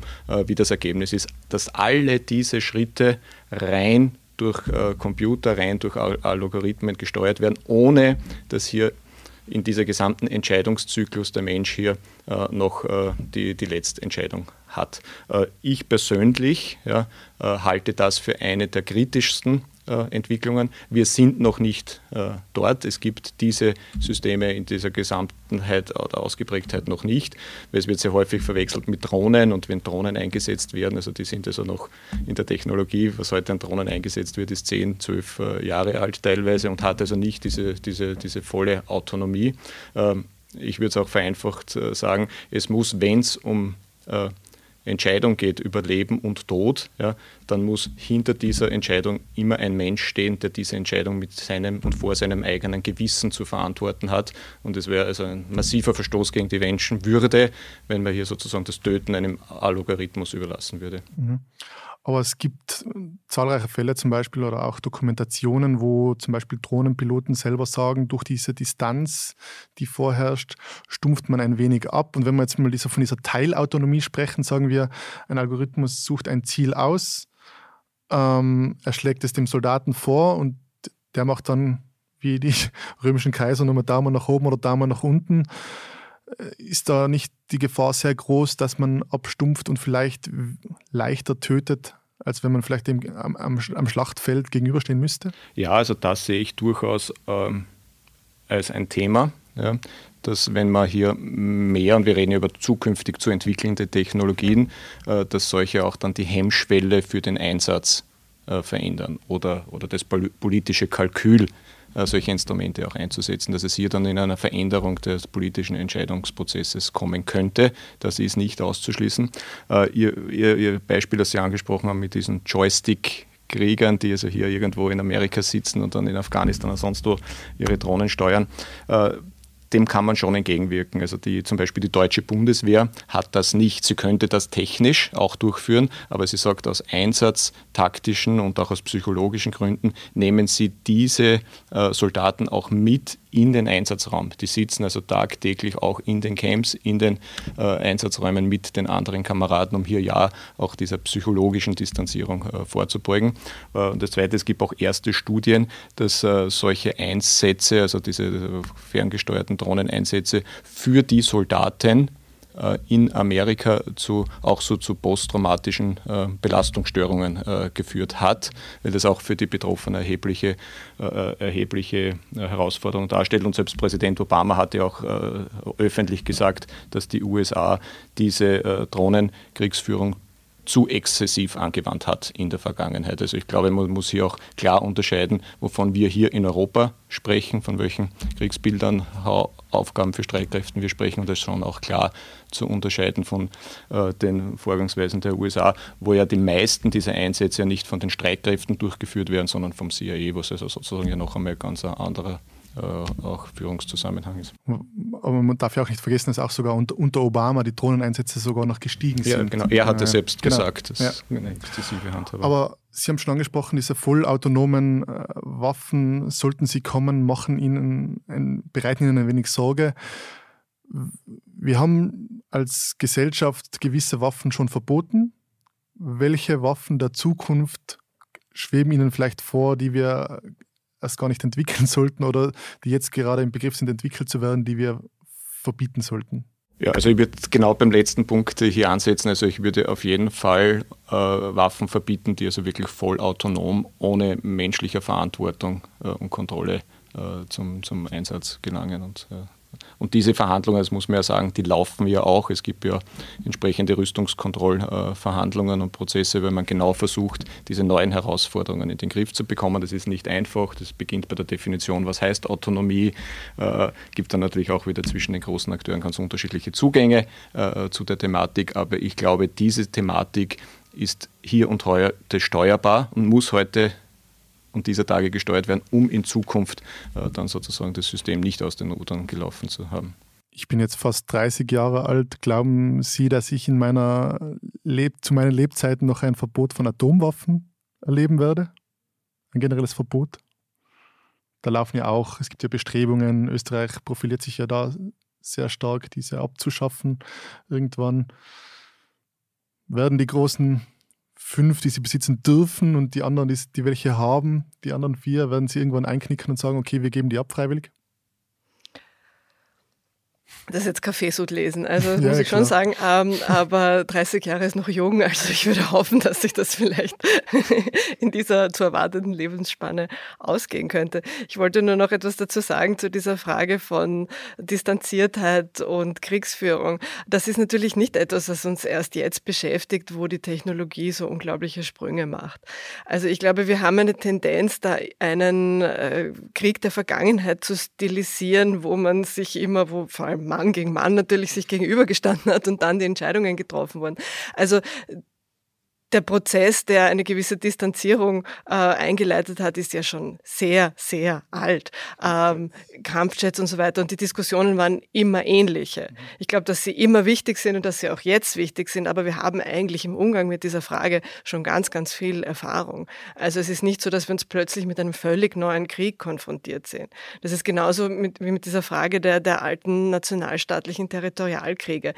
wie das Ergebnis ist. Dass alle diese Schritte rein durch äh, Computer, rein durch Algorithmen gesteuert werden, ohne dass hier in dieser gesamten Entscheidungszyklus der Mensch hier äh, noch äh, die, die letzte Entscheidung hat. Äh, ich persönlich ja, äh, halte das für eine der kritischsten Entwicklungen. Wir sind noch nicht äh, dort. Es gibt diese Systeme in dieser Gesamtheit oder Ausgeprägtheit noch nicht, es wird sehr häufig verwechselt mit Drohnen und wenn Drohnen eingesetzt werden, also die sind also noch in der Technologie, was heute an Drohnen eingesetzt wird, ist 10, 12 äh, Jahre alt teilweise und hat also nicht diese, diese, diese volle Autonomie. Ähm, ich würde es auch vereinfacht sagen, es muss, wenn es um Entscheidung geht über Leben und Tod, ja, dann muss hinter dieser Entscheidung immer ein Mensch stehen, der diese Entscheidung mit seinem und vor seinem eigenen Gewissen zu verantworten hat. Und es wäre also ein massiver Verstoß gegen die Menschenwürde, wenn man hier sozusagen das Töten einem Algorithmus überlassen würde. Mhm. Aber es gibt zahlreiche Fälle zum Beispiel oder auch Dokumentationen, wo zum Beispiel Drohnenpiloten selber sagen, durch diese Distanz, die vorherrscht, stumpft man ein wenig ab. Und wenn wir jetzt mal von dieser Teilautonomie sprechen, sagen wir, ein Algorithmus sucht ein Ziel aus, ähm, er schlägt es dem Soldaten vor und der macht dann wie die römischen Kaiser nochmal Daumen nach oben oder Daumen nach unten. Ist da nicht die Gefahr sehr groß, dass man abstumpft und vielleicht leichter tötet, als wenn man vielleicht dem am, am Schlachtfeld gegenüberstehen müsste? Ja, also das sehe ich durchaus ähm, als ein Thema. Ja, dass wenn man hier mehr, und wir reden über zukünftig zu entwickelnde Technologien, äh, dass solche auch dann die Hemmschwelle für den Einsatz äh, verändern oder, oder das politische Kalkül solche Instrumente auch einzusetzen, dass es hier dann in einer Veränderung des politischen Entscheidungsprozesses kommen könnte. Das ist nicht auszuschließen. Äh, ihr, ihr, ihr Beispiel, das Sie angesprochen haben mit diesen Joystick- Kriegern, die also hier irgendwo in Amerika sitzen und dann in Afghanistan und sonst wo ihre Drohnen steuern. Dem kann man schon entgegenwirken. Also die, zum Beispiel die deutsche Bundeswehr hat das nicht. Sie könnte das technisch auch durchführen, aber sie sagt, aus einsatztaktischen und auch aus psychologischen Gründen nehmen sie diese äh, Soldaten auch mit in den Einsatzraum. Die sitzen also tagtäglich auch in den Camps, in den äh, Einsatzräumen mit den anderen Kameraden, um hier ja auch dieser psychologischen Distanzierung äh, vorzubeugen. Äh, und das Zweite, es gibt auch erste Studien, dass äh, solche Einsätze, also diese äh, ferngesteuerten Drohneneinsätze für die Soldaten, in Amerika zu, auch so zu posttraumatischen äh, Belastungsstörungen äh, geführt hat, weil das auch für die Betroffenen erhebliche, erhebliche Herausforderungen darstellt. Und selbst Präsident Obama hat ja auch öffentlich gesagt, dass die USA diese Drohnenkriegsführung zu exzessiv angewandt hat in der Vergangenheit. Also ich glaube, man muss hier auch klar unterscheiden, wovon wir hier in Europa sprechen, von welchen Kriegsbildern, Aufgaben für Streitkräften wir sprechen und das ist schon auch klar zu unterscheiden von äh, den Vorgangsweisen der USA, wo ja die meisten dieser Einsätze ja nicht von den Streitkräften durchgeführt werden, sondern vom CIA, was also sozusagen ja noch einmal ganz ein anderer auch Führungszusammenhang ist. Aber man darf ja auch nicht vergessen, dass auch sogar unter, Obama die Drohneneinsätze sogar noch gestiegen sind. Ja, genau. Er hat ja selbst genau. gesagt, das ja. eine exzessive Handhabung. Aber Sie haben schon angesprochen, diese vollautonomen äh, Waffen, sollten sie kommen, machen Ihnen ein, bereiten Ihnen ein wenig Sorge. Wir haben als Gesellschaft gewisse Waffen schon verboten. Welche Waffen der Zukunft schweben Ihnen vielleicht vor, die wir erst gar nicht entwickeln sollten oder die jetzt gerade im Begriff sind, entwickelt zu werden, die wir verbieten sollten? Ja, also ich würde genau beim letzten Punkt hier ansetzen. Also ich würde auf jeden Fall äh, Waffen verbieten, die also wirklich voll autonom, ohne menschlicher Verantwortung äh, und Kontrolle äh, zum, zum Einsatz gelangen. Und äh, und diese Verhandlungen, das muss man ja sagen, die laufen ja auch. Es gibt ja entsprechende Rüstungskontrollverhandlungen und Prozesse, weil man genau versucht, diese neuen Herausforderungen in den Griff zu bekommen. Das ist nicht einfach. Das beginnt bei der Definition, was heißt Autonomie. Äh, gibt dann natürlich auch wieder zwischen den großen Akteuren ganz unterschiedliche Zugänge äh, zu der Thematik. Aber ich glaube, diese Thematik ist hier und heute steuerbar und muss heute und dieser Tage gesteuert werden, um in Zukunft äh, dann sozusagen das System nicht aus den Rudern gelaufen zu haben. Ich bin jetzt fast 30 Jahre alt. Glauben Sie, dass ich in meiner Leb zu meinen Lebzeiten noch ein Verbot von Atomwaffen erleben werde? Ein generelles Verbot? Da laufen ja auch, es gibt ja Bestrebungen, Österreich profiliert sich ja da sehr stark, diese abzuschaffen. Irgendwann werden die großen fünf, die sie besitzen dürfen und die anderen, die, die welche haben, die anderen vier, werden sie irgendwann einknicken und sagen, okay, wir geben die ab freiwillig? Das ist jetzt Kaffeesud lesen, also das ja, muss ich klar. schon sagen. Ähm, aber 30 Jahre ist noch jung, also ich würde hoffen, dass sich das vielleicht in dieser zu erwartenden Lebensspanne ausgehen könnte. Ich wollte nur noch etwas dazu sagen zu dieser Frage von Distanziertheit und Kriegsführung. Das ist natürlich nicht etwas, was uns erst jetzt beschäftigt, wo die Technologie so unglaubliche Sprünge macht. Also ich glaube, wir haben eine Tendenz, da einen äh, Krieg der Vergangenheit zu stilisieren, wo man sich immer, wo vor allem Mann gegen Mann natürlich sich gegenübergestanden hat und dann die Entscheidungen getroffen wurden. Also der Prozess, der eine gewisse Distanzierung äh, eingeleitet hat, ist ja schon sehr, sehr alt. Ähm, Kampfjets und so weiter. Und die Diskussionen waren immer ähnliche. Ich glaube, dass sie immer wichtig sind und dass sie auch jetzt wichtig sind. Aber wir haben eigentlich im Umgang mit dieser Frage schon ganz, ganz viel Erfahrung. Also es ist nicht so, dass wir uns plötzlich mit einem völlig neuen Krieg konfrontiert sehen. Das ist genauso mit, wie mit dieser Frage der, der alten nationalstaatlichen Territorialkriege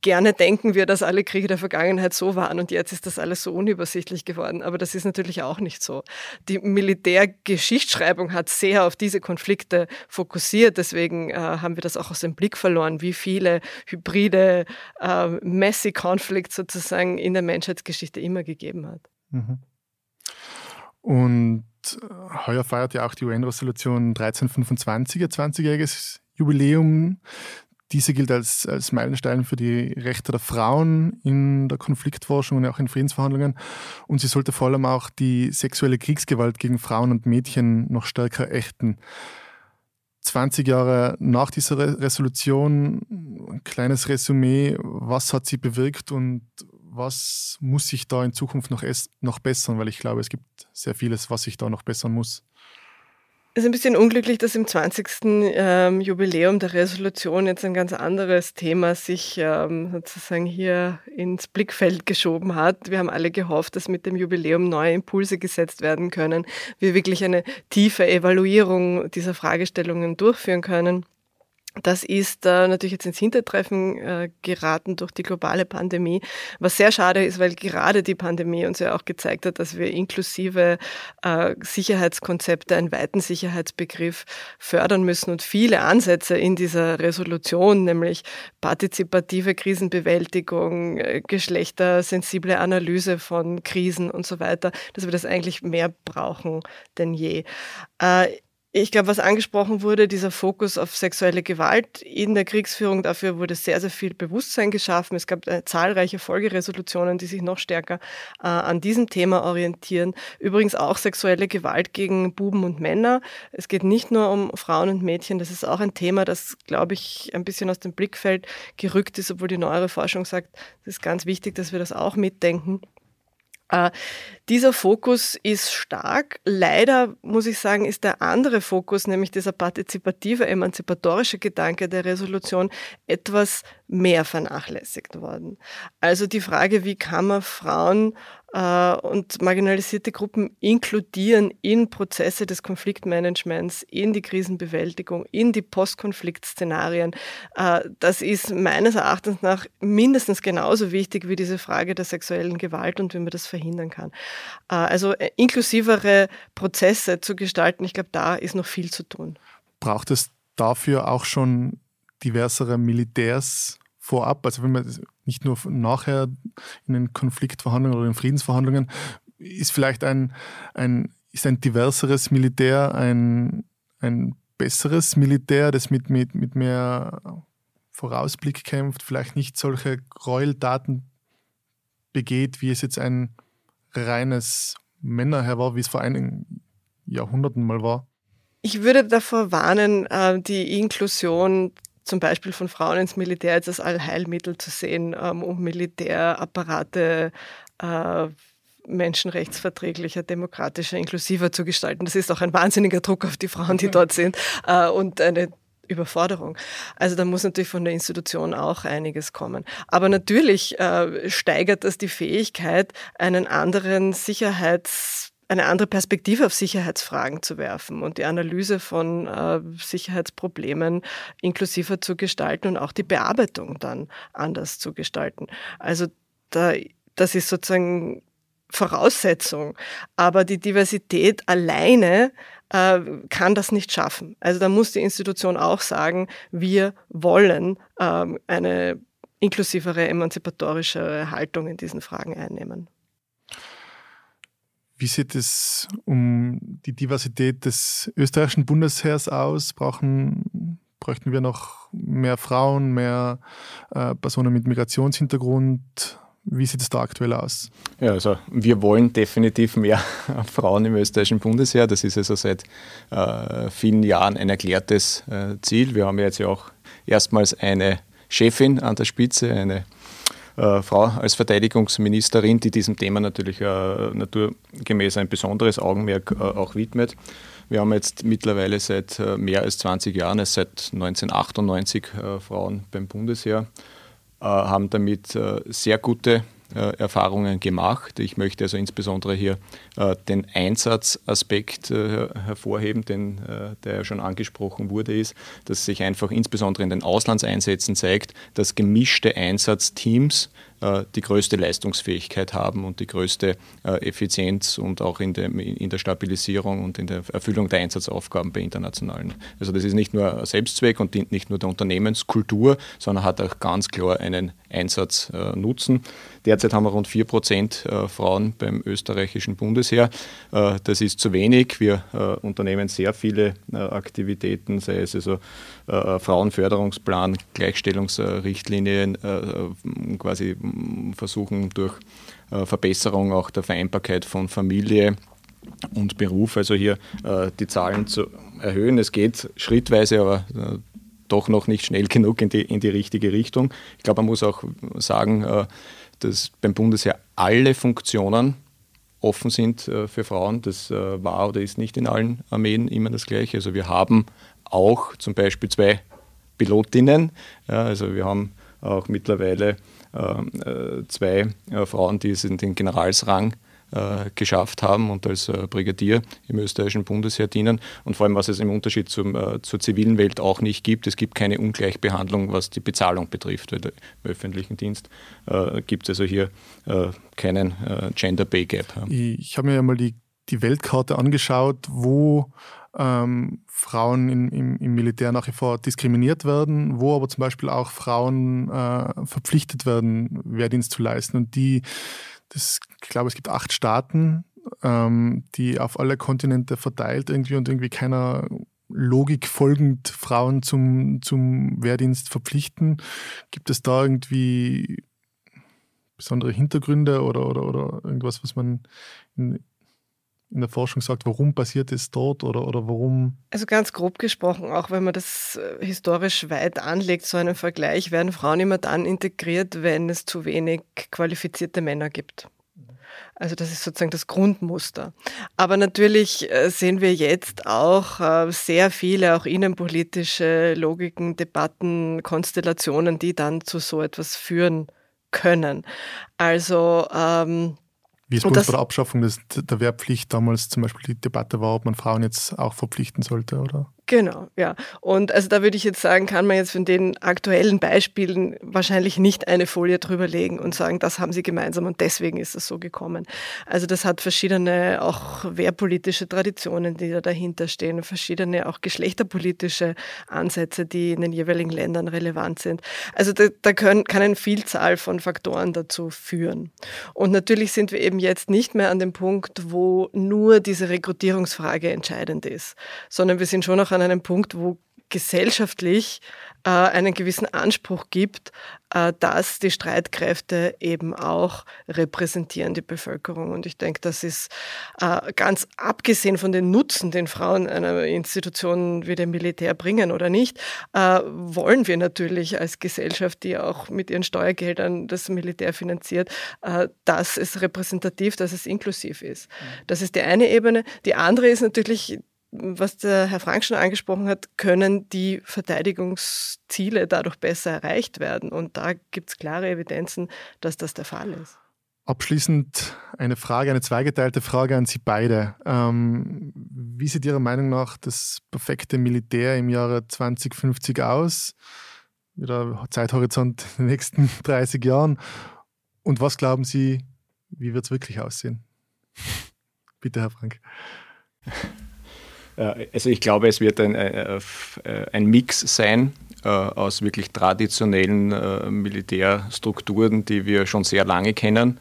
gerne denken wir, dass alle Kriege der Vergangenheit so waren und jetzt ist das alles so unübersichtlich geworden. Aber das ist natürlich auch nicht so. Die Militärgeschichtsschreibung hat sehr auf diese Konflikte fokussiert. Deswegen äh, haben wir das auch aus dem Blick verloren, wie viele hybride äh, messy Conflicts sozusagen in der Menschheitsgeschichte immer gegeben hat. Mhm. Und äh, heuer feiert ja auch die UN-Resolution 1325 ihr 20-jähriges Jubiläum. Diese gilt als, als Meilenstein für die Rechte der Frauen in der Konfliktforschung und auch in Friedensverhandlungen. Und sie sollte vor allem auch die sexuelle Kriegsgewalt gegen Frauen und Mädchen noch stärker ächten. 20 Jahre nach dieser Resolution, ein kleines Resümee, was hat sie bewirkt und was muss sich da in Zukunft noch, noch bessern? Weil ich glaube, es gibt sehr vieles, was sich da noch bessern muss. Es ist ein bisschen unglücklich, dass im 20. Ähm, Jubiläum der Resolution jetzt ein ganz anderes Thema sich ähm, sozusagen hier ins Blickfeld geschoben hat. Wir haben alle gehofft, dass mit dem Jubiläum neue Impulse gesetzt werden können, wir wirklich eine tiefe Evaluierung dieser Fragestellungen durchführen können. Das ist äh, natürlich jetzt ins Hintertreffen äh, geraten durch die globale Pandemie, was sehr schade ist, weil gerade die Pandemie uns ja auch gezeigt hat, dass wir inklusive äh, Sicherheitskonzepte, einen weiten Sicherheitsbegriff fördern müssen und viele Ansätze in dieser Resolution, nämlich partizipative Krisenbewältigung, äh, geschlechtersensible Analyse von Krisen und so weiter, dass wir das eigentlich mehr brauchen denn je. Äh, ich glaube, was angesprochen wurde, dieser Fokus auf sexuelle Gewalt in der Kriegsführung, dafür wurde sehr, sehr viel Bewusstsein geschaffen. Es gab äh, zahlreiche Folgeresolutionen, die sich noch stärker äh, an diesem Thema orientieren. Übrigens auch sexuelle Gewalt gegen Buben und Männer. Es geht nicht nur um Frauen und Mädchen, das ist auch ein Thema, das, glaube ich, ein bisschen aus dem Blickfeld gerückt ist, obwohl die neuere Forschung sagt, es ist ganz wichtig, dass wir das auch mitdenken. Äh, dieser Fokus ist stark. Leider muss ich sagen, ist der andere Fokus, nämlich dieser partizipative, emanzipatorische Gedanke der Resolution, etwas mehr vernachlässigt worden. Also die Frage, wie kann man Frauen und marginalisierte Gruppen inkludieren in Prozesse des Konfliktmanagements, in die Krisenbewältigung, in die Postkonfliktszenarien. Äh, das ist meines Erachtens nach mindestens genauso wichtig wie diese Frage der sexuellen Gewalt und wie man das verhindern kann. Äh, also inklusivere Prozesse zu gestalten, ich glaube, da ist noch viel zu tun. Braucht es dafür auch schon diversere Militärs vorab, also wenn man nicht nur nachher in den Konfliktverhandlungen oder in Friedensverhandlungen, ist vielleicht ein, ein, ist ein diverseres Militär ein, ein besseres Militär, das mit, mit, mit mehr Vorausblick kämpft, vielleicht nicht solche Gräueltaten begeht, wie es jetzt ein reines Männerherr war, wie es vor einigen Jahrhunderten mal war? Ich würde davor warnen, äh, die Inklusion zum Beispiel von Frauen ins Militär als Allheilmittel zu sehen, ähm, um Militärapparate äh, menschenrechtsverträglicher, demokratischer, inklusiver zu gestalten. Das ist auch ein wahnsinniger Druck auf die Frauen, die dort sind äh, und eine Überforderung. Also da muss natürlich von der Institution auch einiges kommen. Aber natürlich äh, steigert das die Fähigkeit, einen anderen Sicherheits eine andere Perspektive auf Sicherheitsfragen zu werfen und die Analyse von äh, Sicherheitsproblemen inklusiver zu gestalten und auch die Bearbeitung dann anders zu gestalten. Also da, das ist sozusagen Voraussetzung. Aber die Diversität alleine äh, kann das nicht schaffen. Also da muss die Institution auch sagen, wir wollen äh, eine inklusivere, emanzipatorische Haltung in diesen Fragen einnehmen. Wie sieht es um die Diversität des österreichischen Bundesheers aus? Brauchen, bräuchten wir noch mehr Frauen, mehr äh, Personen mit Migrationshintergrund? Wie sieht es da aktuell aus? Ja, also wir wollen definitiv mehr Frauen im österreichischen Bundesheer. Das ist also seit äh, vielen Jahren ein erklärtes äh, Ziel. Wir haben jetzt ja auch erstmals eine Chefin an der Spitze, eine äh, Frau als Verteidigungsministerin, die diesem Thema natürlich äh, naturgemäß ein besonderes Augenmerk äh, auch widmet. Wir haben jetzt mittlerweile seit äh, mehr als 20 Jahren, also seit 1998 äh, Frauen beim Bundesheer, äh, haben damit sehr gute äh, Erfahrungen gemacht. Ich möchte also insbesondere hier äh, den Einsatzaspekt äh, hervorheben, den, der ja schon angesprochen wurde, ist, dass sich einfach insbesondere in den Auslandseinsätzen zeigt, dass gemischte Einsatzteams die größte Leistungsfähigkeit haben und die größte äh, Effizienz und auch in der, in der Stabilisierung und in der Erfüllung der Einsatzaufgaben bei internationalen. Also das ist nicht nur Selbstzweck und dient nicht nur der Unternehmenskultur, sondern hat auch ganz klar einen Einsatznutzen. Derzeit haben wir rund 4 Prozent äh, Frauen beim österreichischen Bundesheer. Das ist zu wenig. Wir unternehmen sehr viele Aktivitäten, sei es also Frauenförderungsplan, Gleichstellungsrichtlinien, quasi versuchen durch äh, Verbesserung auch der Vereinbarkeit von Familie und Beruf, also hier äh, die Zahlen zu erhöhen. Es geht schrittweise, aber äh, doch noch nicht schnell genug in die, in die richtige Richtung. Ich glaube, man muss auch sagen, dass beim Bundesheer alle Funktionen offen sind äh, für Frauen. Das äh, war oder ist nicht in allen Armeen immer das Gleiche. Also wir haben auch zum Beispiel zwei Pilotinnen. Ja, also wir haben auch mittlerweile ähm, äh, zwei äh, Frauen, die es in den Generalsrang äh, geschafft haben und als äh, Brigadier im österreichischen Bundesheer dienen. Und vor allem, was es im Unterschied zum, äh, zur zivilen Welt auch nicht gibt, es gibt keine Ungleichbehandlung, was die Bezahlung betrifft. Weil Im öffentlichen Dienst äh, gibt es also hier keinen Gender Pay Gap. Ich habe mir ja mal die, die Weltkarte angeschaut, wo ähm, Frauen in, im, im, Militär nach wie vor diskriminiert werden, wo aber zum Beispiel auch Frauen äh, verpflichtet werden, Wehrdienst zu leisten. Und die das, ich glaube, es gibt acht Staaten, ähm, die auf alle Kontinente verteilt irgendwie und irgendwie keiner Logik folgend Frauen zum, zum Wehrdienst verpflichten. Gibt es da irgendwie besondere Hintergründe oder, oder, oder irgendwas, was man in, in der Forschung sagt, warum passiert es dort oder, oder warum? Also ganz grob gesprochen, auch wenn man das äh, historisch weit anlegt, so einen Vergleich, werden Frauen immer dann integriert, wenn es zu wenig qualifizierte Männer gibt. Also das ist sozusagen das Grundmuster. Aber natürlich äh, sehen wir jetzt auch äh, sehr viele auch innenpolitische Logiken, Debatten, Konstellationen, die dann zu so etwas führen können. Also ähm, wie es bei uns bei der Abschaffung des, der Wehrpflicht damals zum Beispiel die Debatte war, ob man Frauen jetzt auch verpflichten sollte, oder? Genau, ja. Und also da würde ich jetzt sagen, kann man jetzt von den aktuellen Beispielen wahrscheinlich nicht eine Folie drüber legen und sagen, das haben sie gemeinsam und deswegen ist es so gekommen. Also das hat verschiedene auch wehrpolitische Traditionen, die da dahinter stehen, verschiedene auch geschlechterpolitische Ansätze, die in den jeweiligen Ländern relevant sind. Also da, da können, kann eine Vielzahl von Faktoren dazu führen. Und natürlich sind wir eben jetzt nicht mehr an dem Punkt, wo nur diese Rekrutierungsfrage entscheidend ist, sondern wir sind schon noch an einem Punkt, wo gesellschaftlich äh, einen gewissen Anspruch gibt, äh, dass die Streitkräfte eben auch repräsentieren die Bevölkerung. Und ich denke, das ist äh, ganz abgesehen von den Nutzen, den Frauen einer Institution wie dem Militär bringen oder nicht, äh, wollen wir natürlich als Gesellschaft, die auch mit ihren Steuergeldern das Militär finanziert, äh, dass es repräsentativ, dass es inklusiv ist. Das ist die eine Ebene. Die andere ist natürlich was der Herr Frank schon angesprochen hat, können die Verteidigungsziele dadurch besser erreicht werden. Und da gibt es klare Evidenzen, dass das der Fall ist. Abschließend eine Frage, eine zweigeteilte Frage an Sie beide. Ähm, wie sieht Ihrer Meinung nach das perfekte Militär im Jahre 2050 aus? Wieder Zeithorizont in den nächsten 30 Jahren. Und was glauben Sie, wie wird es wirklich aussehen? Bitte, Herr Frank. Äh, also ich glaube, es wird ein, äh, äh, ein Mix sein aus wirklich traditionellen Militärstrukturen, die wir schon sehr lange kennen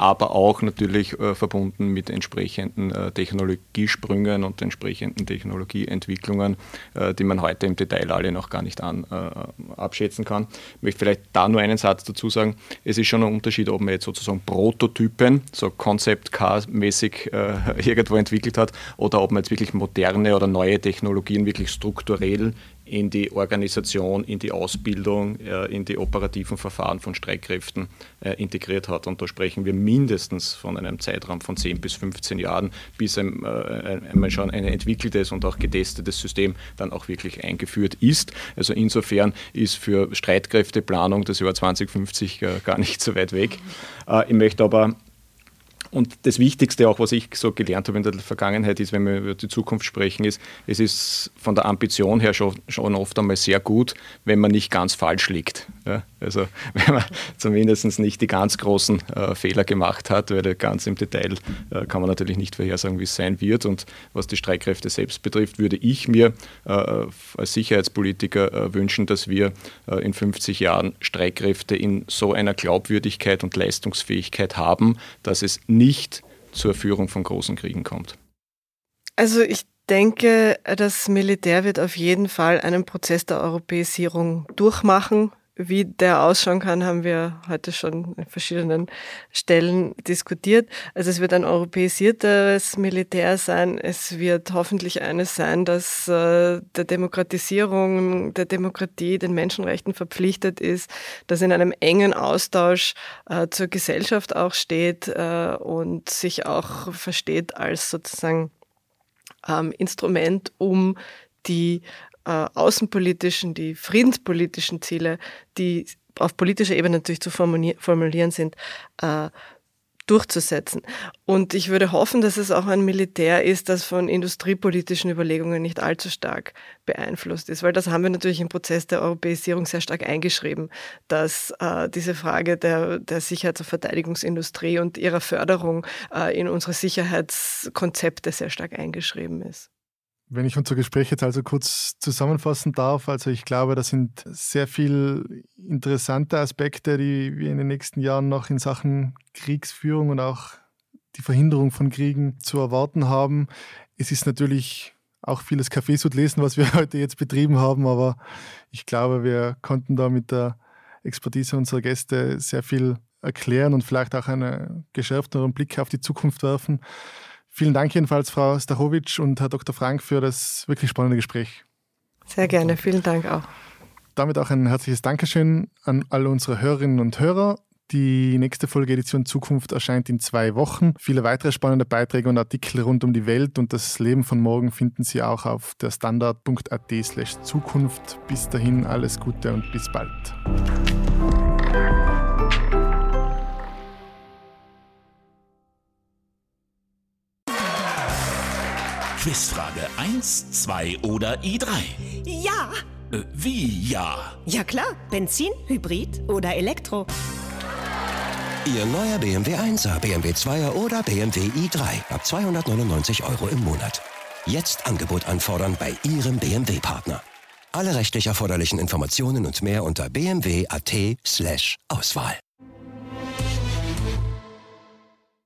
aber auch natürlich äh, verbunden mit entsprechenden äh, Technologiesprüngen und entsprechenden Technologieentwicklungen, äh, die man heute im Detail alle noch gar nicht an, äh, abschätzen kann. Ich möchte vielleicht da nur einen Satz dazu sagen. Es ist schon ein Unterschied, ob man jetzt sozusagen Prototypen, so Concept Car-mäßig äh, irgendwo entwickelt hat, oder ob man jetzt wirklich moderne oder neue Technologien wirklich strukturell in die Organisation, in die Ausbildung, äh, in die operativen Verfahren von Streitkräften äh, integriert hat. Und da sprechen wir mindestens von einem Zeitraum von 10 bis 15 Jahren, bis äh, einmal schon ein entwickeltes und auch getestetes System dann auch wirklich eingeführt ist. Also insofern ist für Streitkräfteplanung das Jahr 2050 gar nicht so weit weg. Ich möchte aber und das Wichtigste, auch was ich so gelernt habe in der Vergangenheit, ist, wenn wir über die Zukunft sprechen, ist, es ist von der Ambition her schon, schon oft einmal sehr gut, wenn man nicht ganz falsch liegt. Ja? Also wenn man zumindest nicht die ganz großen äh, Fehler gemacht hat, weil ganz im Detail äh, kann man natürlich nicht vorhersagen, wie es sein wird. Und was die Streitkräfte selbst betrifft, würde ich mir äh, als Sicherheitspolitiker äh, wünschen, dass wir äh, in 50 Jahren Streitkräfte in so einer Glaubwürdigkeit und Leistungsfähigkeit haben, dass es nicht zur Führung von großen Kriegen kommt. Also ich denke, das Militär wird auf jeden Fall einen Prozess der Europäisierung durchmachen wie der ausschauen kann, haben wir heute schon an verschiedenen Stellen diskutiert. Also es wird ein europäisiertes Militär sein. Es wird hoffentlich eines sein, das äh, der Demokratisierung, der Demokratie, den Menschenrechten verpflichtet ist, das in einem engen Austausch äh, zur Gesellschaft auch steht äh, und sich auch versteht als sozusagen ähm, Instrument, um die äh, außenpolitischen, die friedenspolitischen Ziele, die auf politischer Ebene natürlich zu formulieren sind, äh, durchzusetzen. Und ich würde hoffen, dass es auch ein Militär ist, das von industriepolitischen Überlegungen nicht allzu stark beeinflusst ist, weil das haben wir natürlich im Prozess der Europäisierung sehr stark eingeschrieben, dass äh, diese Frage der, der Sicherheits- und Verteidigungsindustrie und ihrer Förderung äh, in unsere Sicherheitskonzepte sehr stark eingeschrieben ist. Wenn ich unser Gespräch jetzt also kurz zusammenfassen darf, also ich glaube, das sind sehr viele interessante Aspekte, die wir in den nächsten Jahren noch in Sachen Kriegsführung und auch die Verhinderung von Kriegen zu erwarten haben. Es ist natürlich auch vieles Kaffeesud lesen, was wir heute jetzt betrieben haben, aber ich glaube, wir konnten da mit der Expertise unserer Gäste sehr viel erklären und vielleicht auch einen geschärfteren Blick auf die Zukunft werfen. Vielen Dank jedenfalls, Frau Stachowitsch und Herr Dr. Frank, für das wirklich spannende Gespräch. Sehr gerne, vielen Dank auch. Damit auch ein herzliches Dankeschön an alle unsere Hörerinnen und Hörer. Die nächste Folge Edition Zukunft erscheint in zwei Wochen. Viele weitere spannende Beiträge und Artikel rund um die Welt und das Leben von morgen finden Sie auch auf der standard.at slash Zukunft. Bis dahin alles Gute und bis bald. Quizfrage 1, 2 oder i3? Ja. Äh, wie ja? Ja klar. Benzin, Hybrid oder Elektro. Ihr neuer BMW 1er, BMW 2er oder BMW i3 ab 299 Euro im Monat. Jetzt Angebot anfordern bei Ihrem BMW-Partner. Alle rechtlich erforderlichen Informationen und mehr unter bmw.at/auswahl.